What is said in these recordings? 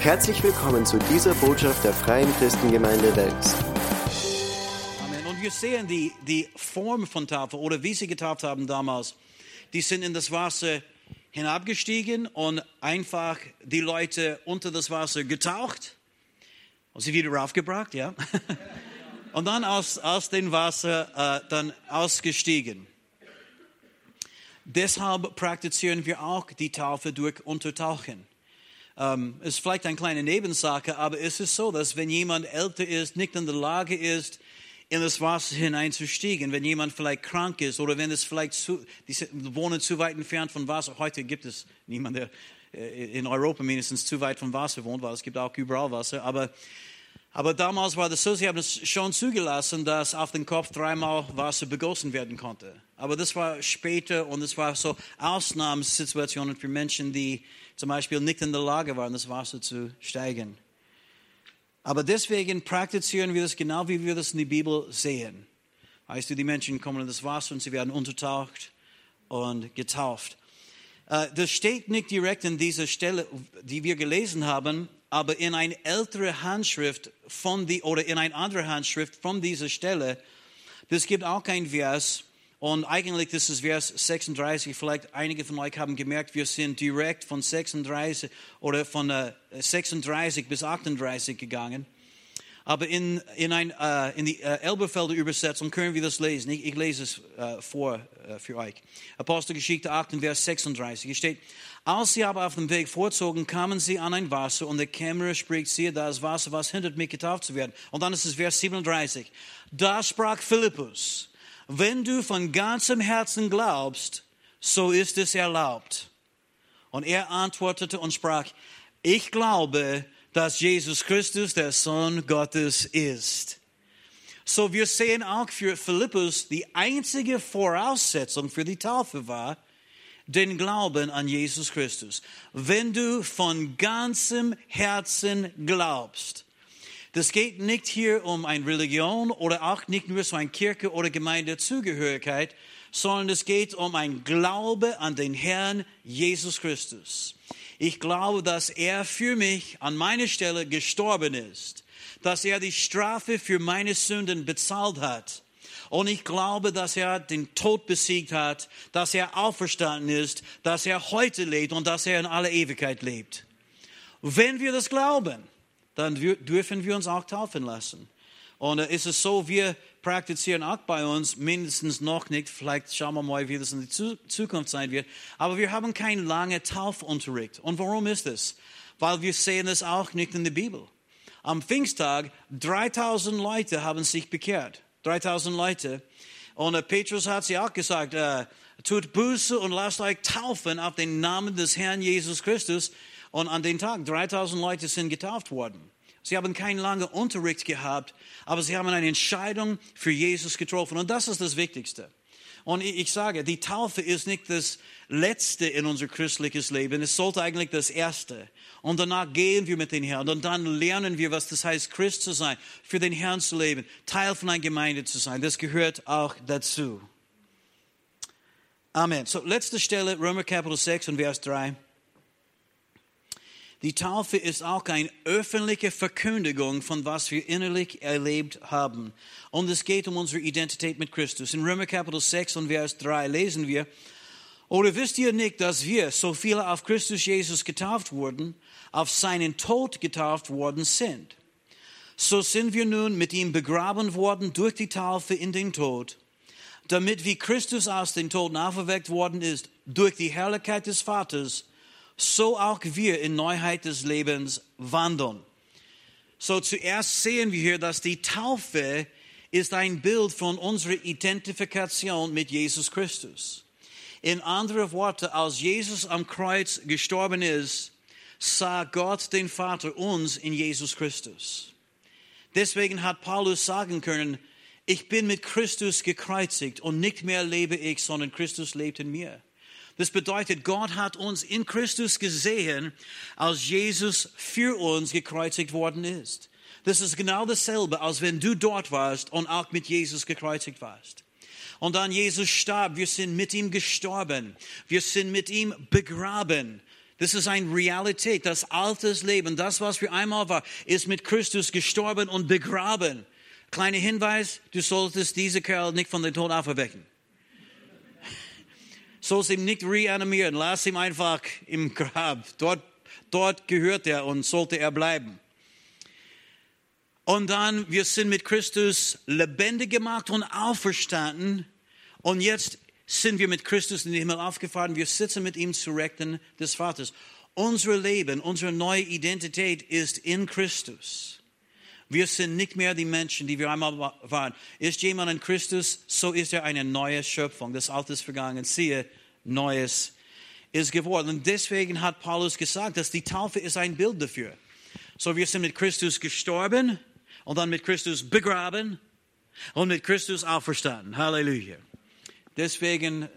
Herzlich willkommen zu dieser Botschaft der Freien Christengemeinde Wels. Amen. Und wir sehen die, die Form von Taufe oder wie sie getauft haben damals. Die sind in das Wasser hinabgestiegen und einfach die Leute unter das Wasser getaucht und sie wieder raufgebracht, ja. Und dann aus, aus dem Wasser äh, dann ausgestiegen. Deshalb praktizieren wir auch die Taufe durch Untertauchen. Ähm, ist vielleicht eine kleine Nebensache, aber es ist so, dass wenn jemand älter ist, nicht in der Lage ist, in das Wasser hineinzustiegen, wenn jemand vielleicht krank ist oder wenn es vielleicht zu, die wohnen zu weit entfernt von Wasser. Heute gibt es niemanden, der äh, in Europa mindestens zu weit vom Wasser wohnt, weil es gibt auch überall Wasser. Aber, aber damals war das so, sie haben es schon zugelassen, dass auf den Kopf dreimal Wasser begossen werden konnte. Aber das war später und es war so Ausnahmesituationen für Menschen, die zum Beispiel nicht in der Lage waren, das Wasser zu steigen. Aber deswegen praktizieren wir das genau, wie wir das in der Bibel sehen. Weißt du, die Menschen kommen in das Wasser und sie werden untertaucht und getauft. Äh, das steht nicht direkt in dieser Stelle, die wir gelesen haben, aber in eine ältere Handschrift von die, oder in eine andere Handschrift von dieser Stelle. Das gibt auch kein Vers. Und eigentlich, das ist Vers 36. Vielleicht einige von euch haben gemerkt, wir sind direkt von 36 oder von 36 äh, bis 38 gegangen. Aber in, in, ein, uh, in die uh, Elberfelder Übersetzung können wir das lesen. Ich, ich lese es uh, vor für euch. Apostelgeschichte 8, Vers 36. Hier steht, als sie aber auf dem Weg vorzogen, kamen sie an ein Wasser und der Kämmerer spricht, siehe, da ist Wasser, was hindert mich getauft zu werden. Und dann ist es Vers 37. Da sprach Philippus, wenn du von ganzem Herzen glaubst, so ist es erlaubt. Und er antwortete und sprach, ich glaube, dass Jesus Christus der Sohn Gottes ist. So wir sehen auch für Philippus die einzige Voraussetzung für die Taufe war, den Glauben an Jesus Christus. Wenn du von ganzem Herzen glaubst, das geht nicht hier um eine Religion oder auch nicht nur so eine Kirche oder Gemeindezugehörigkeit, sondern es geht um ein Glaube an den Herrn Jesus Christus. Ich glaube, dass er für mich an meiner Stelle gestorben ist, dass er die Strafe für meine Sünden bezahlt hat. Und ich glaube, dass er den Tod besiegt hat, dass er auferstanden ist, dass er heute lebt und dass er in aller Ewigkeit lebt. Wenn wir das glauben, dann dürfen wir uns auch taufen lassen. Und äh, ist es so, wir praktizieren auch bei uns mindestens noch nicht, vielleicht schauen wir mal, wie das in der Zukunft sein wird, aber wir haben keinen langen Taufunterricht. Und warum ist das? Weil wir sehen es auch nicht in der Bibel. Am Pfingsttag, 3000 Leute haben sich bekehrt. 3000 Leute. Und äh, Petrus hat sie auch gesagt, äh, tut Buße und lasst euch taufen auf den Namen des Herrn Jesus Christus. Und an den Tag 3000 Leute sind getauft worden. Sie haben keinen langen Unterricht gehabt, aber sie haben eine Entscheidung für Jesus getroffen. Und das ist das Wichtigste. Und ich sage, die Taufe ist nicht das Letzte in unser christliches Leben. Es sollte eigentlich das Erste. Und danach gehen wir mit den Herrn. Und dann lernen wir, was das heißt, Christ zu sein, für den Herrn zu leben, Teil von einer Gemeinde zu sein. Das gehört auch dazu. Amen. So, letzte Stelle, Römer Kapitel 6 und Vers 3. Die Taufe ist auch eine öffentliche Verkündigung von was wir innerlich erlebt haben. Und es geht um unsere Identität mit Christus. In Römer Kapitel 6 und Vers 3 lesen wir, oder wisst ihr nicht, dass wir, so viele auf Christus Jesus getauft wurden, auf seinen Tod getauft worden sind? So sind wir nun mit ihm begraben worden durch die Taufe in den Tod, damit wie Christus aus den Toten auferweckt worden ist, durch die Herrlichkeit des Vaters, so auch wir in Neuheit des Lebens wandeln. So zuerst sehen wir hier, dass die Taufe ist ein Bild von unserer Identifikation mit Jesus Christus. In anderen Worten, als Jesus am Kreuz gestorben ist, sah Gott den Vater uns in Jesus Christus. Deswegen hat Paulus sagen können, ich bin mit Christus gekreuzigt und nicht mehr lebe ich, sondern Christus lebt in mir. Das bedeutet, Gott hat uns in Christus gesehen, als Jesus für uns gekreuzigt worden ist. Das ist genau dasselbe, als wenn du dort warst und auch mit Jesus gekreuzigt warst. Und dann Jesus starb, wir sind mit ihm gestorben, wir sind mit ihm begraben. Das ist eine Realität. Das altes Leben, das, was für einmal war, ist mit Christus gestorben und begraben. Kleiner Hinweis, du solltest diese Kerl nicht von den Tod auferwecken. Sollst ihn nicht reanimieren, lass ihn einfach im Grab. Dort, dort gehört er und sollte er bleiben. Und dann, wir sind mit Christus lebendig gemacht und auferstanden. Und jetzt sind wir mit Christus in den Himmel aufgefahren. Wir sitzen mit ihm zu Rechten des Vaters. Unser Leben, unsere neue Identität ist in Christus. Wir sind nicht mehr die Menschen, die wir einmal waren. Ist jemand in Christus, so ist er eine neue Schöpfung. Das Alte ist vergangen. Siehe, Neues ist geworden. Und deswegen hat Paulus gesagt, dass die Taufe ist ein Bild dafür. So, wir sind mit Christus gestorben und dann mit Christus begraben und mit Christus auferstanden. Halleluja. Deswegen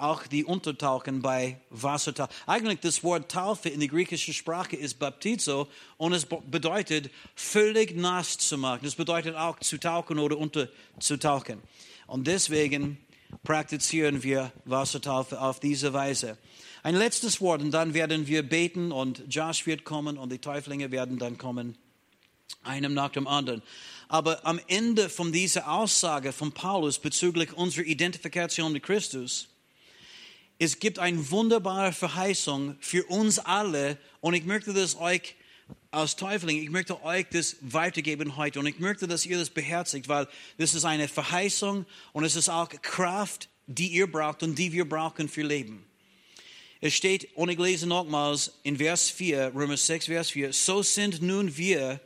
auch die Untertauchen bei Wassertaufe. Eigentlich das Wort Taufe in der griechischen Sprache ist Baptizo und es bedeutet völlig nass zu machen. Das bedeutet auch zu tauchen oder unterzutauchen. Und deswegen praktizieren wir Wassertaufe auf diese Weise. Ein letztes Wort und dann werden wir beten und Josh wird kommen und die Täuflinge werden dann kommen, einem nach dem anderen. Aber am Ende von dieser Aussage von Paulus bezüglich unserer Identifikation mit Christus es gibt eine wunderbare Verheißung für uns alle und ich möchte das euch als Täufling, ich möchte euch das weitergeben heute und ich möchte, dass ihr das beherzigt, weil das ist eine Verheißung und es ist auch Kraft, die ihr braucht und die wir brauchen für Leben. Es steht, und ich lese nochmals in Vers 4, Römer 6, Vers 4, so sind nun wir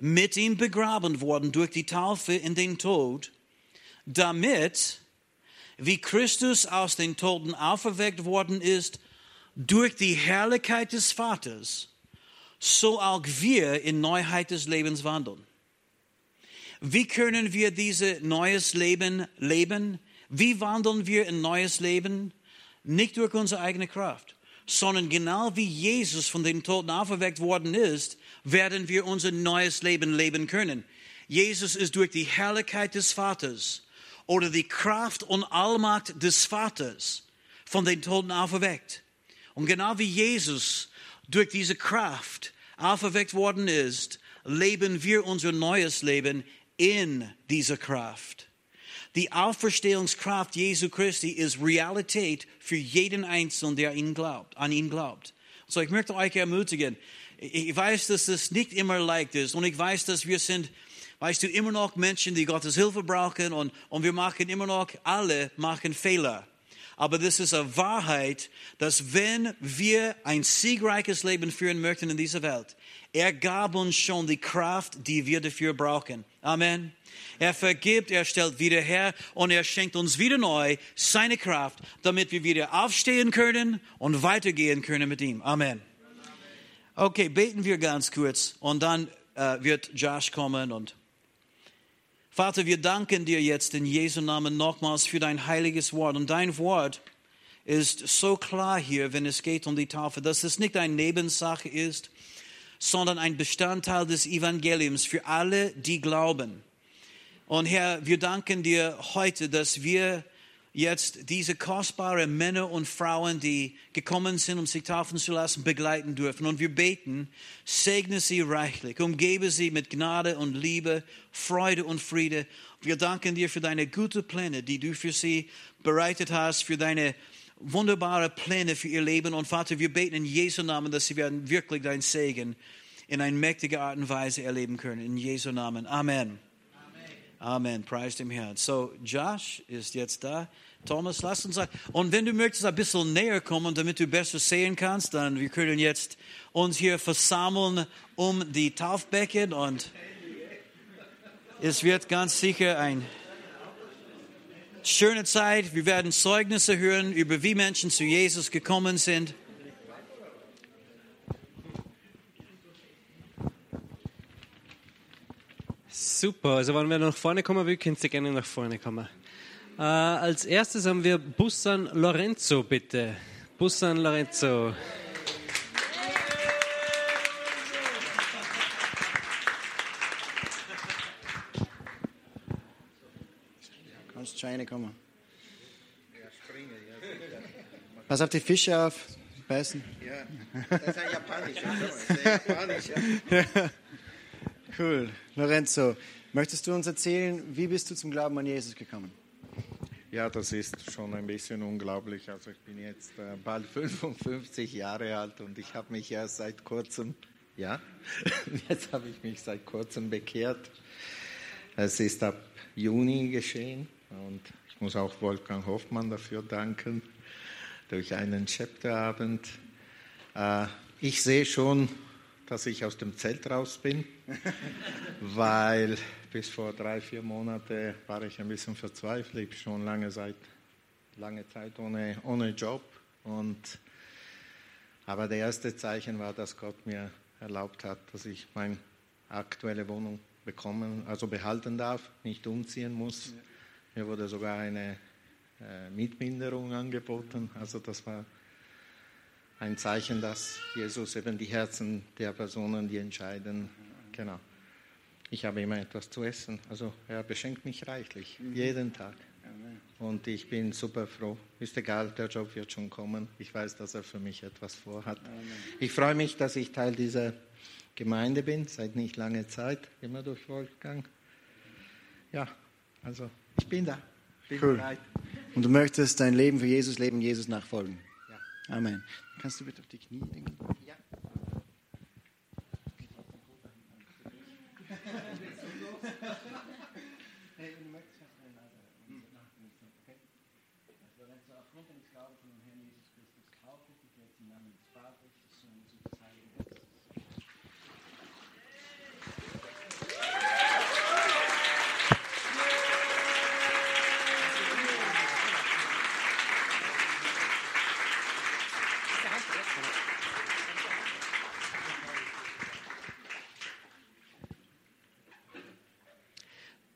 mit ihm begraben worden durch die Taufe in den Tod, damit wie Christus aus den Toten auferweckt worden ist durch die Herrlichkeit des Vaters, so auch wir in Neuheit des Lebens wandeln. Wie können wir dieses neues Leben leben? Wie wandeln wir in neues Leben? Nicht durch unsere eigene Kraft, sondern genau wie Jesus von den Toten auferweckt worden ist, werden wir unser neues Leben leben können. Jesus ist durch die Herrlichkeit des Vaters oder die Kraft und Allmacht des Vaters von den Toten auferweckt. Und genau wie Jesus durch diese Kraft auferweckt worden ist, leben wir unser neues Leben in dieser Kraft. Die Auferstehungskraft Jesu Christi ist Realität für jeden Einzelnen, der ihn glaubt, an ihn glaubt. So, ich möchte euch ermutigen. Ich weiß, dass es nicht immer leicht ist und ich weiß, dass wir sind weißt du, immer noch Menschen, die Gottes Hilfe brauchen und, und wir machen immer noch, alle machen Fehler. Aber das ist eine Wahrheit, dass wenn wir ein siegreiches Leben führen möchten in dieser Welt, er gab uns schon die Kraft, die wir dafür brauchen. Amen. Er vergibt, er stellt wieder her und er schenkt uns wieder neu seine Kraft, damit wir wieder aufstehen können und weitergehen können mit ihm. Amen. Okay, beten wir ganz kurz und dann äh, wird Josh kommen und Vater, wir danken dir jetzt in Jesu Namen nochmals für dein heiliges Wort. Und dein Wort ist so klar hier, wenn es geht um die Taufe, dass es nicht eine Nebensache ist, sondern ein Bestandteil des Evangeliums für alle, die glauben. Und Herr, wir danken dir heute, dass wir jetzt diese kostbaren Männer und Frauen, die gekommen sind, um sich taufen zu lassen, begleiten dürfen. Und wir beten, segne sie reichlich, umgebe sie mit Gnade und Liebe, Freude und Friede. Wir danken dir für deine guten Pläne, die du für sie bereitet hast, für deine wunderbare Pläne für ihr Leben. Und Vater, wir beten in Jesu Namen, dass sie werden wirklich dein Segen in eine mächtige Art und Weise erleben können. In Jesu Namen. Amen. Amen. Preis dem Herrn. So, Josh ist jetzt da. Thomas, lass uns sagen. Und wenn du möchtest ein bisschen näher kommen, damit du besser sehen kannst, dann wir können jetzt uns hier versammeln um die Taufbecken und es wird ganz sicher eine schöne Zeit. Wir werden Zeugnisse hören über wie Menschen zu Jesus gekommen sind. Super, also wenn wir nach vorne kommen will, könnt ihr gerne nach vorne kommen. Äh, als erstes haben wir Bussan Lorenzo, bitte. Bussan Lorenzo. Kannst du kommen. Pass auf die Fische auf. beißen? Ja, das ist ein japanischer. Das ist ein japanischer. Cool. Lorenzo, möchtest du uns erzählen, wie bist du zum Glauben an Jesus gekommen? Ja, das ist schon ein bisschen unglaublich. Also ich bin jetzt äh, bald 55 Jahre alt und ich habe mich erst seit kurzem, ja, jetzt habe ich mich seit kurzem bekehrt. Es ist ab Juni geschehen und ich muss auch Wolfgang Hoffmann dafür danken, durch einen Chapterabend. Äh, ich sehe schon, dass ich aus dem Zelt raus bin, weil bis vor drei, vier Monaten war ich ein bisschen verzweifelt. Schon lange Zeit, lange Zeit ohne, ohne Job. Und, aber der erste Zeichen war, dass Gott mir erlaubt hat, dass ich meine aktuelle Wohnung bekommen, also behalten darf, nicht umziehen muss. Mir wurde sogar eine äh, Mietminderung angeboten. Also das war ein Zeichen, dass Jesus eben die Herzen der Personen, die entscheiden, genau. Ich habe immer etwas zu essen. Also er beschenkt mich reichlich, jeden Tag. Und ich bin super froh. Ist egal, der Job wird schon kommen. Ich weiß, dass er für mich etwas vorhat. Ich freue mich, dass ich Teil dieser Gemeinde bin, seit nicht langer Zeit, immer durch Wolfgang. Ja, also ich bin da, bin Cool. bereit. Und du möchtest dein Leben für Jesus leben, Jesus nachfolgen. Ja. Amen. Kannst du bitte auf die Knie denken?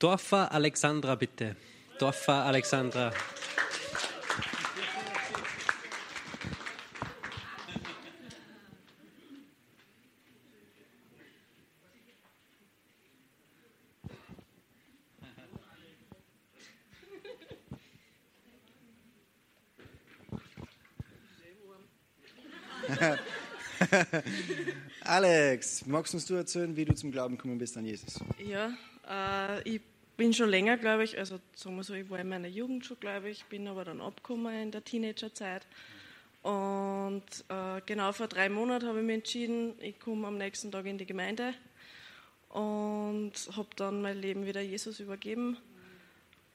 Dorfer Alexandra, bitte. Dorfer Alexandra. Alex, magst uns du erzählen, wie du zum Glauben gekommen bist an Jesus? Ja, äh, ich bin schon länger, glaube ich, also sagen wir so, ich war in meiner Jugend schon, glaube ich, bin aber dann abgekommen in der Teenagerzeit. Und äh, genau vor drei Monaten habe ich mich entschieden, ich komme am nächsten Tag in die Gemeinde und habe dann mein Leben wieder Jesus übergeben.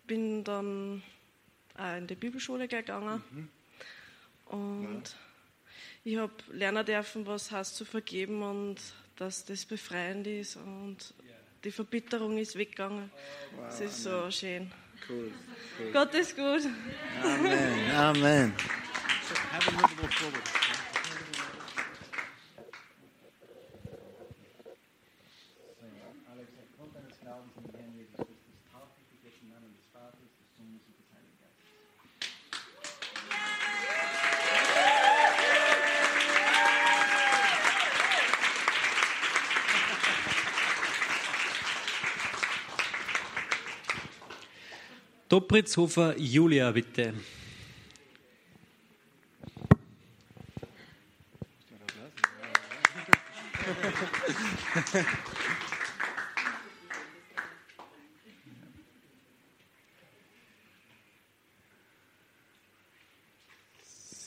Bin dann auch in die Bibelschule gegangen und ich habe lernen dürfen, was heißt zu vergeben und dass das befreiend ist und die Verbitterung ist weggegangen. Es ist so schön. Cool. Gott ist gut. Amen. Amen. Dobritzhofer Julia, bitte.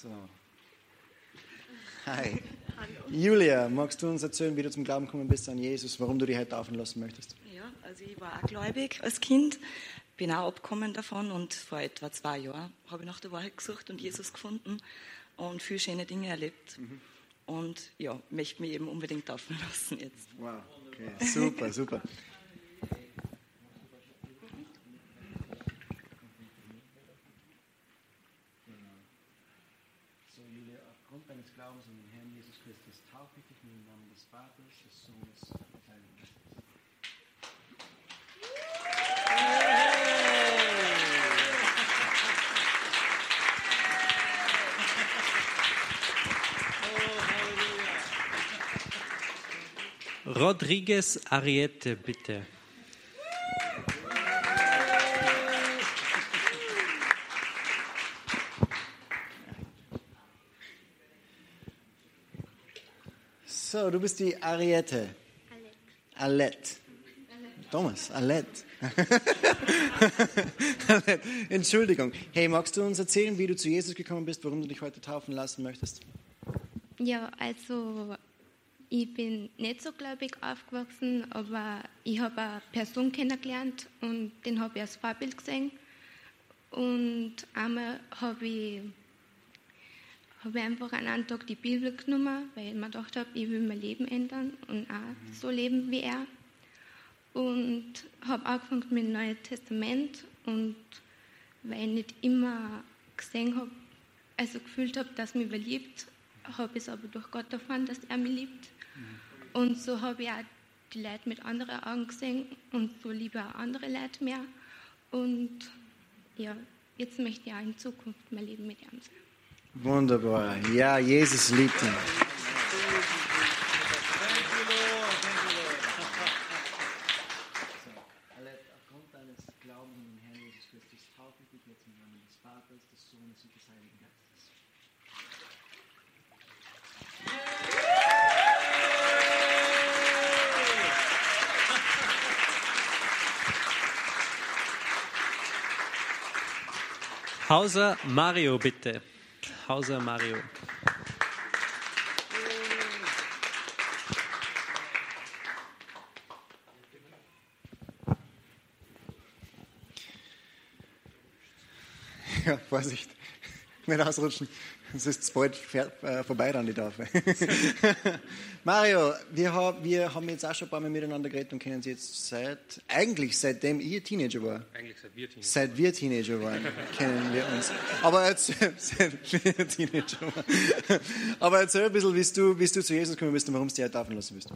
So. Hi. Julia, magst du uns erzählen, wie du zum Glauben gekommen bist an Jesus, warum du dich heute taufen lassen möchtest? Ja, also ich war auch gläubig als Kind, bin auch abgekommen davon und vor etwa zwei Jahren habe ich nach der Wahrheit gesucht und Jesus gefunden und viele schöne Dinge erlebt. Und ja, möchte mich eben unbedingt taufen lassen jetzt. Wow. Okay. Super, super. So, Julia, aufgrund deines Glaubens an den Herrn Jesus Christus taufe ich dich im Namen des Vaters, des Sohnes Rodriguez Ariete, bitte. So, du bist die Ariette. Alette. Thomas, Alette. Alette. Entschuldigung. Hey, magst du uns erzählen, wie du zu Jesus gekommen bist, warum du dich heute taufen lassen möchtest? Ja, also ich bin nicht so gläubig aufgewachsen, aber ich habe eine Person kennengelernt und den habe ich als Vorbild gesehen. Und einmal habe ich, hab ich einfach an einem Tag die Bibel genommen, weil ich mir gedacht habe, ich will mein Leben ändern und auch so leben wie er. Und habe angefangen mit dem Neuen Testament und weil ich nicht immer gesehen habe, also gefühlt habe, dass mich überliebt, habe ich es aber durch Gott erfahren, dass er mich liebt. Und so habe ich auch die Leute mit anderen Augen gesehen und so liebe auch andere Leute mehr. Und ja, jetzt möchte ich auch in Zukunft mein Leben mit ihm sein. Wunderbar. Ja, Jesus liebt ihn. Aufgrund deines Glaubens an den Herrn Jesus Christus taufe ich dich jetzt im Namen des Vaters, des Sohnes und des Heiligen Geistes. Hauser Mario, bitte. Hauser Mario. Ja, Vorsicht. Nicht ausrutschen. Es ist bald äh, vorbei dann die Taufe. Mario, wir, hab, wir haben jetzt auch schon ein paar Mal miteinander geredet und kennen Sie jetzt seit, eigentlich seitdem ich Teenager war. Eigentlich seit wir Teenies. Seit wir Teenager waren, kennen wir uns. Aber erzähl, seit wir Teenager waren. Aber erzähl ein bisschen, wie du, wie du zu Jesus gekommen bist und warum du dich taufen lassen bist.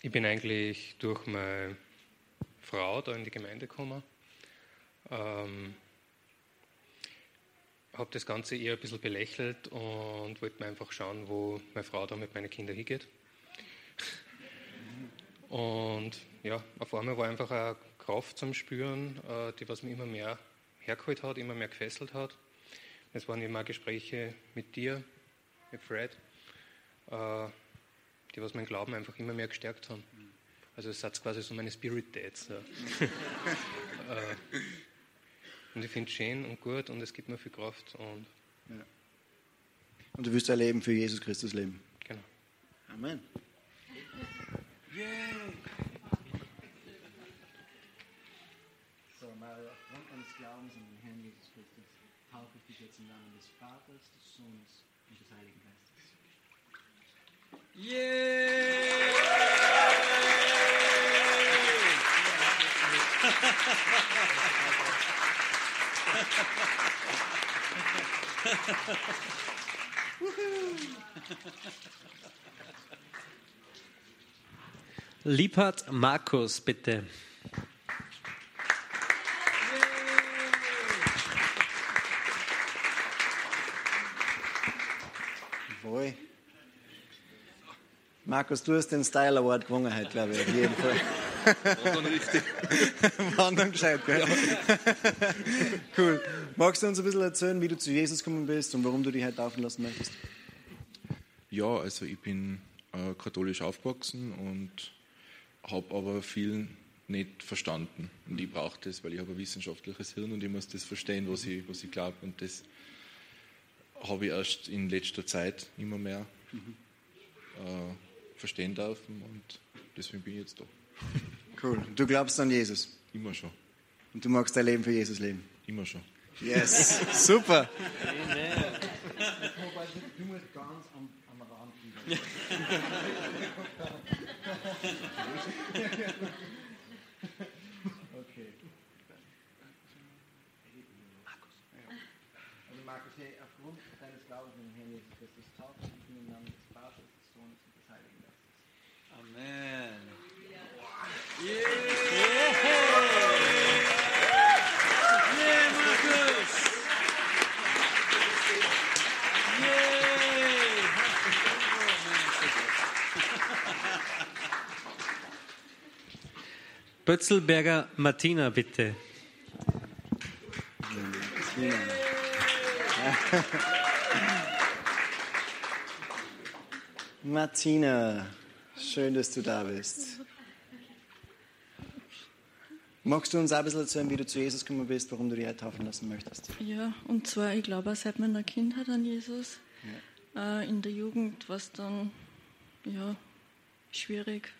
Ich bin eigentlich durch meine Frau da in die Gemeinde gekommen. Ähm, habe das Ganze eher ein bisschen belächelt und wollte mir einfach schauen, wo meine Frau da mit meinen Kindern hingeht. Und ja, auf einmal war einfach eine Kraft zum Spüren, äh, die was mir immer mehr hergeholt hat, immer mehr gefesselt hat. Es waren immer Gespräche mit dir, mit Fred, äh, die was meinen Glauben einfach immer mehr gestärkt haben. Also es hat quasi so meine Spirit Dates. Ja. und ich finde es schön und gut und es gibt mir viel Kraft und Und du wirst dein Leben für Jesus Christus leben. genau. Amen. So, Mario, aufgrund deines Glaubens an den Herrn Jesus Christus taufe ich dich jetzt im Namen des Vaters, des Sohnes und des Heiligen Geistes. Liebhard Markus, bitte. Jawohl. Markus, du hast den Style Award gewonnen heute, glaube ich, auf jeden Fall. War dann richtig. War dann gescheit, gell? cool. Magst du uns ein bisschen erzählen, wie du zu Jesus gekommen bist und warum du dich heute taufen lassen möchtest? Ja, also ich bin äh, katholisch aufgewachsen und habe aber viel nicht verstanden. Und ich brauche das, weil ich habe ein wissenschaftliches Hirn und ich muss das verstehen, was ich, was ich glaube. Und das habe ich erst in letzter Zeit immer mehr äh, verstehen dürfen und deswegen bin ich jetzt da. Cool. Du glaubst an Jesus Immer schon, und du magst dein Leben für Jesus leben. immer schon. Yes, super. Okay. Also Markus, hey, aufgrund deines Glaubens an den Herrn Jesus Christus taufe ich dich im Namen des Vaters, des Sohnes und des Heiligen Geistes. Amen. Bötzelberger Martina, bitte. Martina, schön, dass du da bist. Magst du uns auch ein bisschen erzählen, wie du zu Jesus gekommen bist, warum du dich heute taufen lassen möchtest? Ja, und zwar, ich glaube, auch seit meiner Kindheit an Jesus. Äh, in der Jugend war es dann ja, schwierig.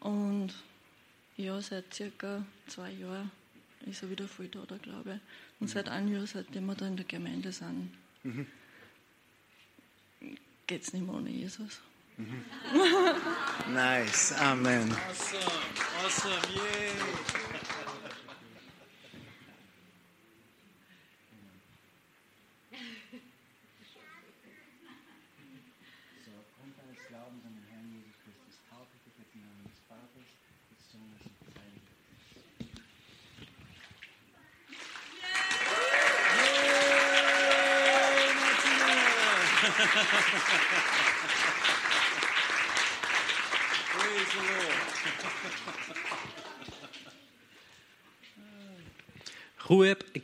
Und ja, seit circa zwei Jahren ist er wieder voll da, da glaube ich. Und seit einem Jahr, seitdem wir da in der Gemeinde sind, Mhm. geht es nicht mehr ohne Jesus. Mm-hmm. Nice, Amen. Awesome, awesome, yay.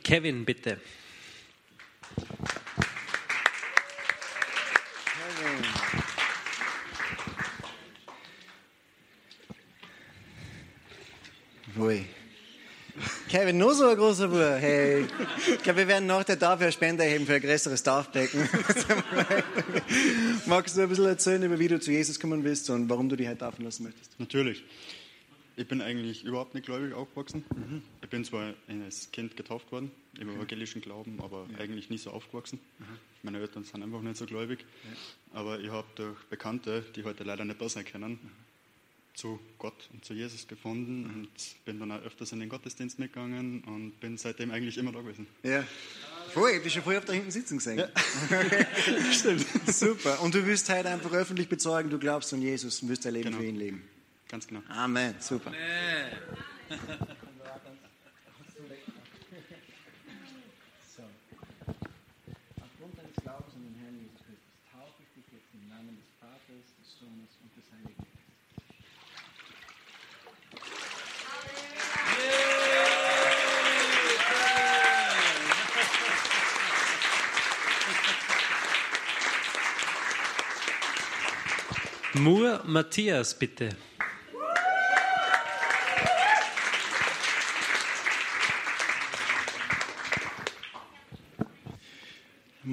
Kevin, bitte. Hui. Kevin, nur so ein großer Bub. Hey, ich glaube, wir werden nach der Tafel eine Spende erheben für ein größeres Taufbecken. Magst du ein bisschen erzählen, über wie du zu Jesus gekommen bist und warum du dich heute taufen lassen möchtest? Natürlich. Ich bin eigentlich überhaupt nicht gläubig aufgewachsen. Ich bin zwar als Kind getauft worden, im evangelischen Glauben, aber eigentlich nie so aufgewachsen. Meine Eltern sind einfach nicht so gläubig. Aber ich habe durch Bekannte, die heute leider nicht da sein können, zu Gott und zu Jesus gefunden und bin dann auch öfters in den Gottesdienst mitgegangen und bin seitdem eigentlich immer da gewesen. Ja. Voll, ich hab dich schon vorher auf da hinten sitzen gesehen. Stimmt. Super. Und du willst heute einfach öffentlich bezeugen, du glaubst an Jesus und wirst dein Leben Genau. für ihn leben. Ganz genau. Amen. Super. So. Aufgrund deines Glaubens an den Herrn Jesus Christus taufe ich dich jetzt im Namen des Vaters, des Sohnes und des Heiligen Geistes. Mur Matthias, bitte.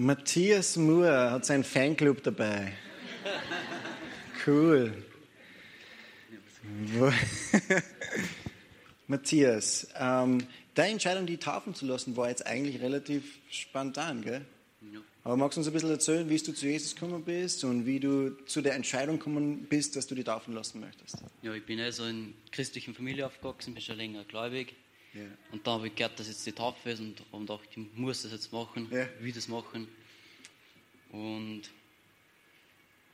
Matthias Moore hat seinen Fanclub dabei. Cool. Matthias, ähm, deine Entscheidung, die taufen zu lassen, war jetzt eigentlich relativ spontan, gell? Aber magst du uns ein bisschen erzählen, wie du zu Jesus gekommen bist und wie du zu der Entscheidung gekommen bist, dass du dich taufen lassen möchtest? Ja, ich bin also in christlichen Familie aufgewachsen, bin schon länger gläubig. Ja. Und da habe ich gehört, dass jetzt die Taufe ist und habe gedacht, ich muss das jetzt machen, Ja. will das machen. Und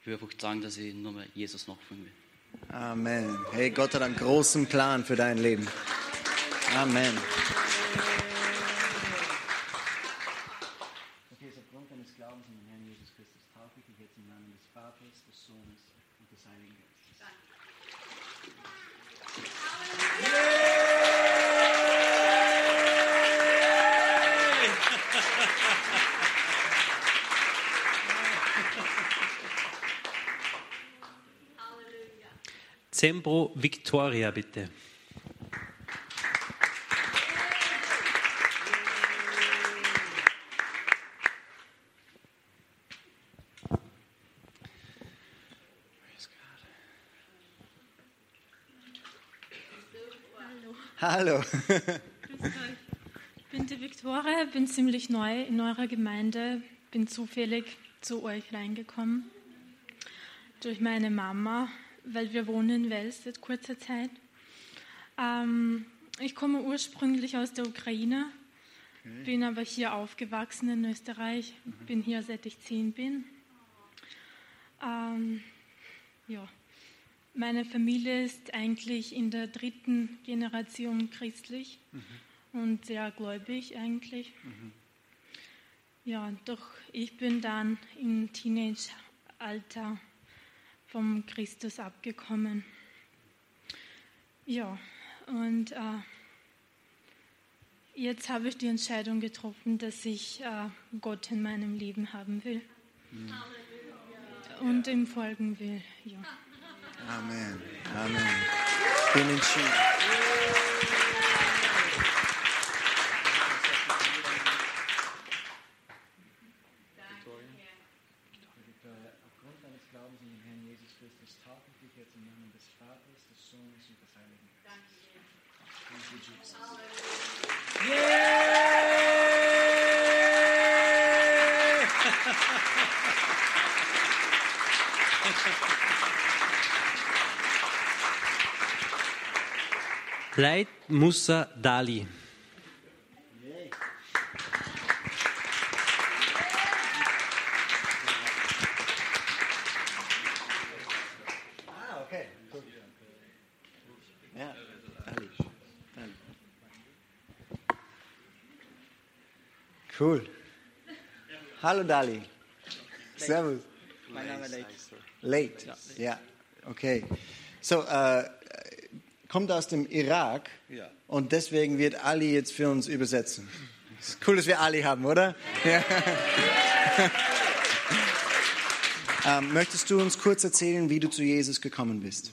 ich will einfach sagen, dass ich nur mehr Jesus nachfolgen will. Amen. Hey, Gott hat einen großen Plan für dein Leben. Amen. Okay, so aufgrund deines Glaubens an den Herrn Jesus Christus taufe ich dich jetzt im Namen des Vaters, des Sohnes und des Heiligen Geistes. Zembro Victoria, bitte. Hallo. Hallo. Grüß euch. Ich bin die Viktoria, bin ziemlich neu in eurer Gemeinde, bin zufällig zu euch reingekommen durch meine Mama, weil wir wohnen in Wels seit kurzer Zeit. Ähm, ich komme ursprünglich aus der Ukraine, Okay. bin aber hier aufgewachsen in Österreich, bin hier seit ich zehn bin. Ähm, ja. Meine Familie ist eigentlich in der dritten Generation christlich und sehr gläubig eigentlich. Ja, doch ich bin dann im Teenage-Alter vom Christus abgekommen. Ja, und äh, jetzt habe ich die Entscheidung getroffen, dass ich äh, Gott in meinem Leben haben will. und ihm folgen will. Ja. Amen. Amen. Bin entschieden. Aufgrund deines Glaubens in den Herrn Jesus Christus taufe ich dich jetzt im Namen des Vaters, des Sohnes und des Heiligen Geistes. Thank you, Jesus. Leit Musa Dali. Ah, okay. Gut. Ja, Ali. Ali. Cool. Hallo Dali. Servus. Mein Name ist Leit. Late. Ja. Okay. So, äh, kommt aus dem Irak ja. und deswegen wird Ali jetzt für uns übersetzen. Ist cool, dass wir Ali haben, oder? Ja. Ähm, möchtest du uns kurz erzählen, wie du zu Jesus gekommen bist?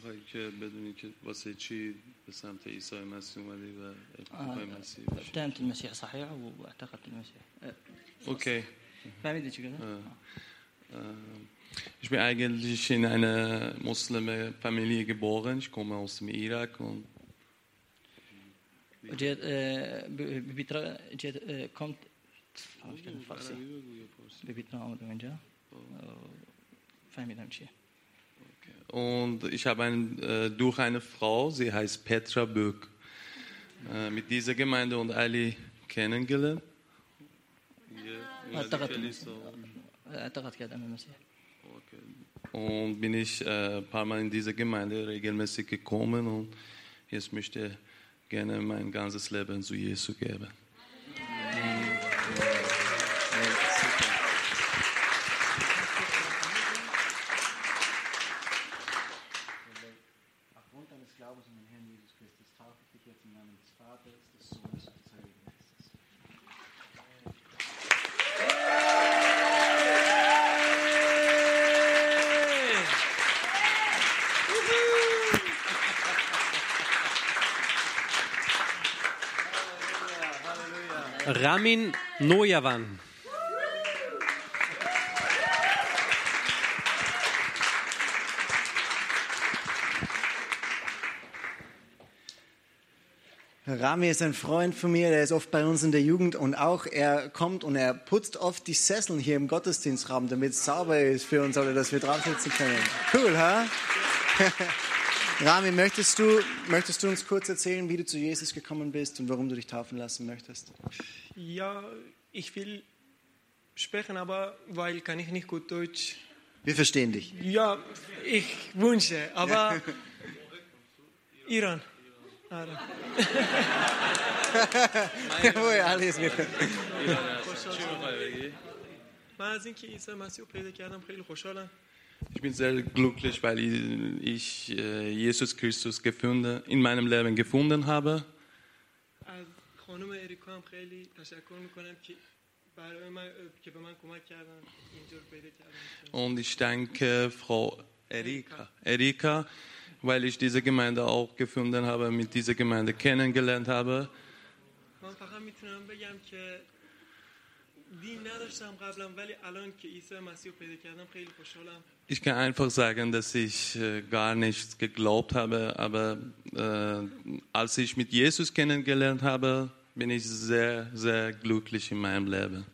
Okay. Ich bin eigentlich in einer muslimischen Familie geboren. Ich komme aus dem Irak und und ich habe einen, äh, durch eine Frau, sie heißt Petra Böck, äh, mit dieser Gemeinde und Ali kennengelernt. Yeah. Und bin ich äh, ein paar Mal in diese Gemeinde regelmäßig gekommen und jetzt möchte ich gerne mein ganzes Leben zu Jesu geben. Ramin Nojavan. Rami ist ein Freund von mir, der ist oft bei uns in der Jugend und auch er kommt und er putzt oft die Sesseln hier im Gottesdienstraum, damit es sauber ist für uns oder dass wir drauf sitzen können. Cool, ha? Rami, möchtest du, möchtest du uns kurz erzählen, wie du zu Jesus gekommen bist und warum du dich taufen lassen möchtest? Ja, ich will sprechen, aber weil kann ich nicht gut Deutsch. Wir verstehen dich. Ja, ich wünsche, aber Iran. Iran. Jawohl, alles mit. Ich bin sehr glücklich, weil ich äh, Jesus Christus gefunden, in meinem Leben gefunden habe. از خانم اریکا هم خیلی تشکر میکنم که برای من که به من کمک کردن اینجا رو پیدا کردم Und ich danke Frau Erika, Erika, weil ich diese Gemeinde auch gefunden habe, mit dieser Gemeinde kennengelernt habe. من فقط میتونم بگم که دین نداشتم قبلا ولی الان که عیسی مسیح رو پیدا کردم خیلی خوشحالم Ich kann einfach sagen, dass ich äh, gar nichts geglaubt habe, aber äh, als ich mit Jesus kennengelernt habe, bin ich sehr, sehr glücklich in meinem Leben.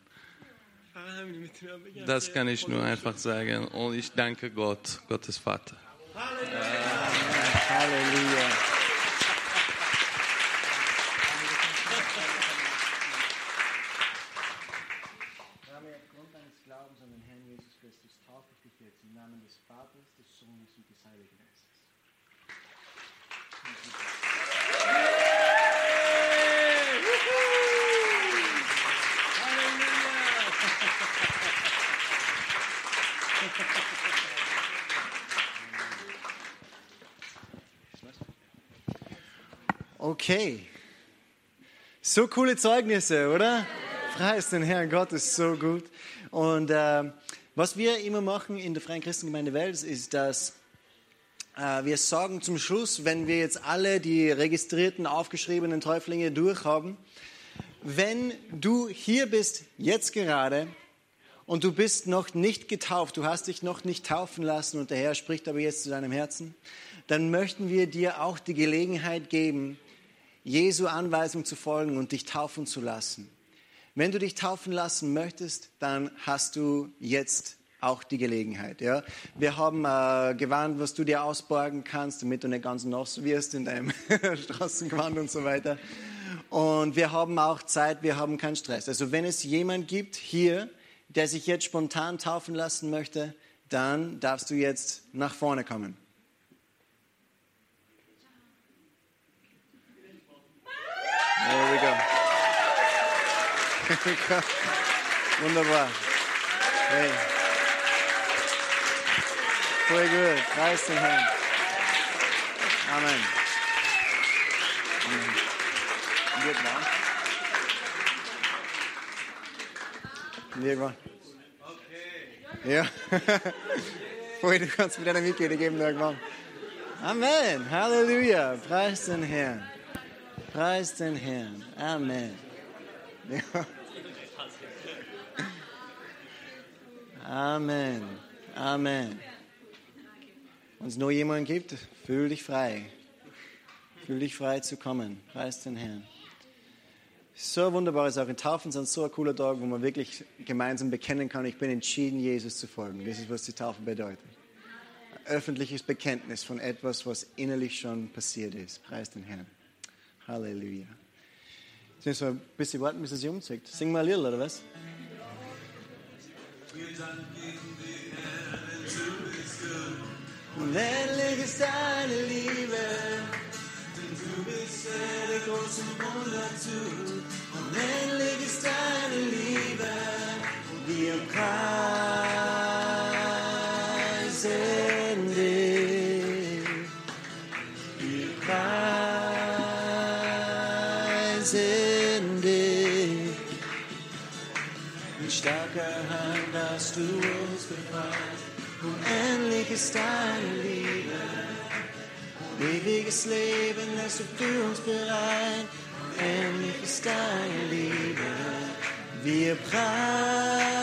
Das kann ich nur einfach sagen. Und ich danke Gott, Gottes Vater. Halleluja. Halleluja. Okay. So coole Zeugnisse, oder? Preis den Herrn Gott ist so gut. Und äh, Was wir immer machen in der Freien Christengemeinde Wels ist, dass äh, wir sagen zum Schluss, wenn wir jetzt alle die registrierten, aufgeschriebenen Täuflinge durchhaben, wenn du hier bist, jetzt gerade, und du bist noch nicht getauft, du hast dich noch nicht taufen lassen und der Herr spricht aber jetzt zu deinem Herzen, dann möchten wir dir auch die Gelegenheit geben, Jesu Anweisung zu folgen und dich taufen zu lassen. Wenn du dich taufen lassen möchtest, dann hast du jetzt auch die Gelegenheit. Ja? Wir haben äh, gewarnt, was du dir ausborgen kannst, damit du nicht ganz nass wirst in deinem Straßengewand und so weiter. Und wir haben auch Zeit, wir haben keinen Stress. Also wenn es jemand gibt hier, der sich jetzt spontan taufen lassen möchte, dann darfst du jetzt nach vorne kommen. Wunderbar. Hey. Voll gut. Preis den Herrn. Amen. Vietnam. Irgendwann. Ja. Vorher, du kannst mit einer Mitglieder geben irgendwann. Amen. Halleluja. Preis den Herrn. Preis den Herrn. Amen. Amen. Amen. Wenn es noch jemanden gibt, fühl dich frei. Fühl dich frei zu kommen. Preis den Herrn. So wunderbar ist auch in Taufen sind so ein cooler Tag, wo man wirklich gemeinsam bekennen kann, ich bin entschieden, Jesus zu folgen. Das ist, was die Taufe bedeutet. Ein öffentliches Bekenntnis von etwas, was innerlich schon passiert ist. Preis den Herrn. Halleluja. Jetzt müssen wir ein bisschen warten, bis es sich umzeigt. Sing mal ein Lied, oder was? Unendlich ist deine Liebe, denn du bist der große Wunder zu. Unendlich ist deine Liebe, wir preisen preisen dich. Mit starker Hand hast du uns befreit. Unendlich ist deine Liebe. Ewiges Leben lässt du für uns bereit. Unendlich ist deine Liebe. Wir preisen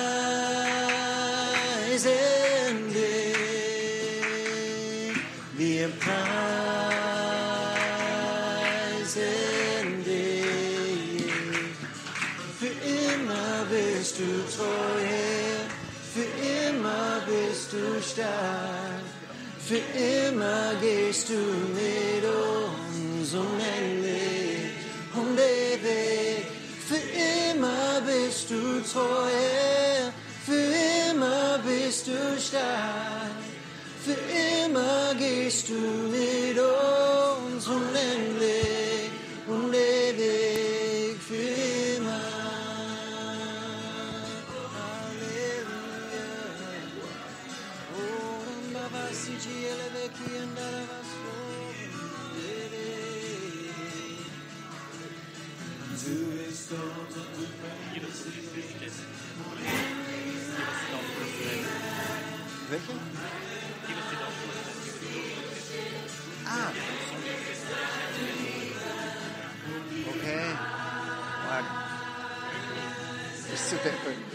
immer gehst du mit uns unendlich um den Weg. Für immer bist du treu. Für immer bist du stark. Für immer gehst du mit uns Welche? Ah. Okay. Mann. Bist du deppert.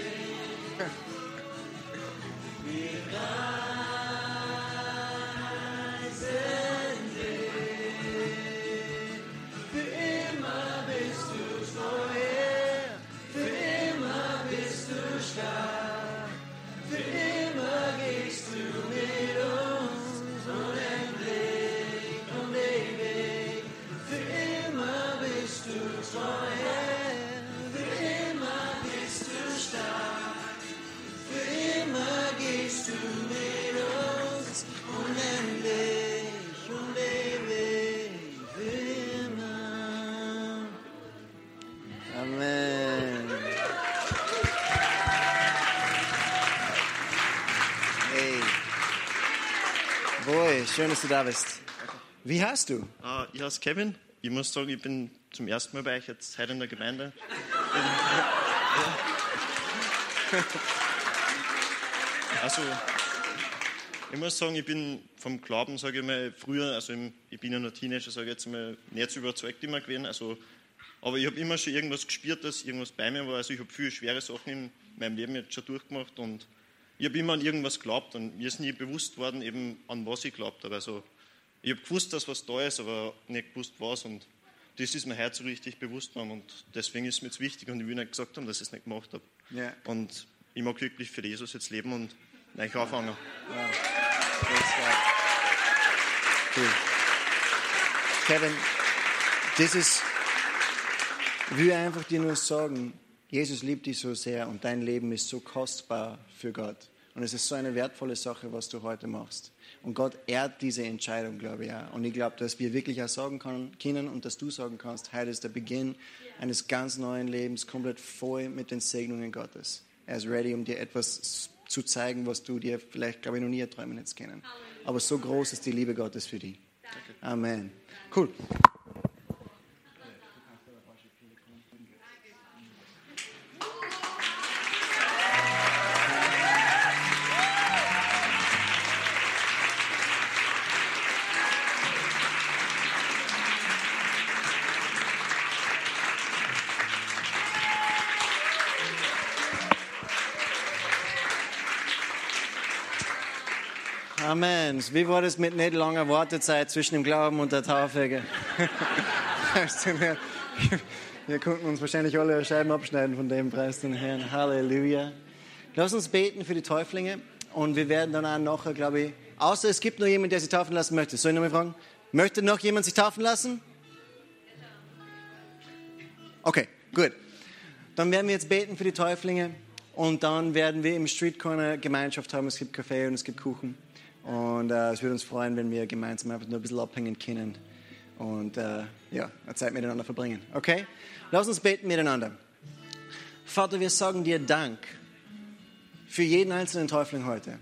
Boy, schön, dass du da bist. Wie heißt du? Ah, ich heiße Kevin. Ich muss sagen, ich bin zum ersten Mal bei euch jetzt heute in der Gemeinde. Also, ich muss sagen, ich bin vom Glauben, sage ich mal, früher, also ich bin ja noch Teenager, sage ich jetzt mal, nicht so überzeugt immer gewesen. Also, aber ich habe immer schon irgendwas gespürt, dass irgendwas bei mir war. Also ich habe viele schwere Sachen in meinem Leben jetzt schon durchgemacht und ich habe immer an irgendwas geglaubt und mir ist nie bewusst worden, eben an was ich glaubt habe. Also ich habe gewusst, dass was da ist, aber nicht gewusst was und das ist mir heute so richtig bewusst geworden und deswegen ist es mir jetzt wichtig und ich will nicht gesagt haben, dass ich es nicht gemacht habe. Ja. Und ich mag wirklich für Jesus jetzt leben und neu anfangen. Ja. Cool. Kevin, das ist, ich will einfach dir nur sagen, Jesus liebt dich so sehr und dein Leben ist so kostbar für Gott. Und es ist so eine wertvolle Sache, was du heute machst. Und Gott ehrt diese Entscheidung, glaube ich. Auch. Und ich glaube, dass wir wirklich auch sagen können und dass du sagen kannst, heute ist der Beginn eines ganz neuen Lebens, komplett voll mit den Segnungen Gottes. Er ist ready, um dir etwas zu zeigen, was du dir vielleicht, glaube ich, noch nie erträumen jetzt kennen. Aber so groß ist die Liebe Gottes für dich. Amen. Cool. Amen. Wie war das mit nicht langer Wartezeit zwischen dem Glauben und der Taufe? wir konnten uns wahrscheinlich alle Scheiben abschneiden von dem Preis den Herrn. Halleluja. Lass uns beten für die Täuflinge und wir werden dann auch nachher, glaube ich, außer es gibt noch jemanden, der sich taufen lassen möchte. Soll ich nochmal fragen? Möchte noch jemand sich taufen lassen? Okay, gut. Dann werden wir jetzt beten für die Täuflinge und dann werden wir im Street Corner Gemeinschaft haben. Es gibt Kaffee und es gibt Kuchen. Und äh, es würde uns freuen, wenn wir gemeinsam einfach nur ein bisschen abhängen können und äh, ja, Zeit miteinander verbringen. Okay? Lass uns beten miteinander. Vater, wir sagen dir Dank für jeden einzelnen Täufling heute.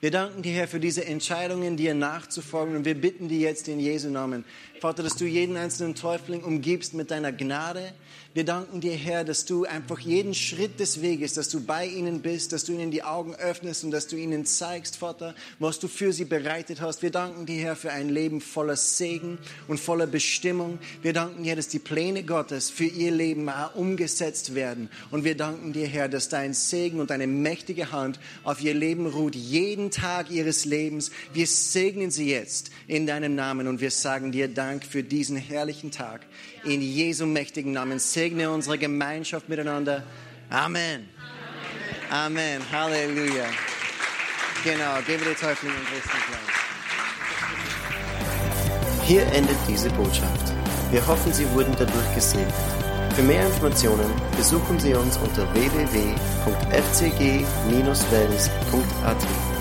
Wir danken dir, Herr, für diese Entscheidungen, dir nachzufolgen. Und wir bitten dir jetzt in Jesu Namen, Vater, dass du jeden einzelnen Täufling umgibst mit deiner Gnade, wir danken dir, Herr, dass du einfach jeden Schritt des Weges, dass du bei ihnen bist, dass du ihnen die Augen öffnest und dass du ihnen zeigst, Vater, was du für sie bereitet hast. Wir danken dir, Herr, für ein Leben voller Segen und voller Bestimmung. Wir danken dir, dass die Pläne Gottes für ihr Leben umgesetzt werden. Und wir danken dir, Herr, dass dein Segen und deine mächtige Hand auf ihr Leben ruht, jeden Tag ihres Lebens. Wir segnen sie jetzt in deinem Namen und wir sagen dir Dank für diesen herrlichen Tag. In Jesu mächtigen Namen segne unsere Gemeinschaft miteinander. Amen. Amen. Halleluja. Genau, gebe die Teufel den größten Platz. Hier endet diese Botschaft. Wir hoffen, Sie wurden dadurch gesegnet. Für mehr Informationen besuchen Sie uns unter www.fcg-wells.at.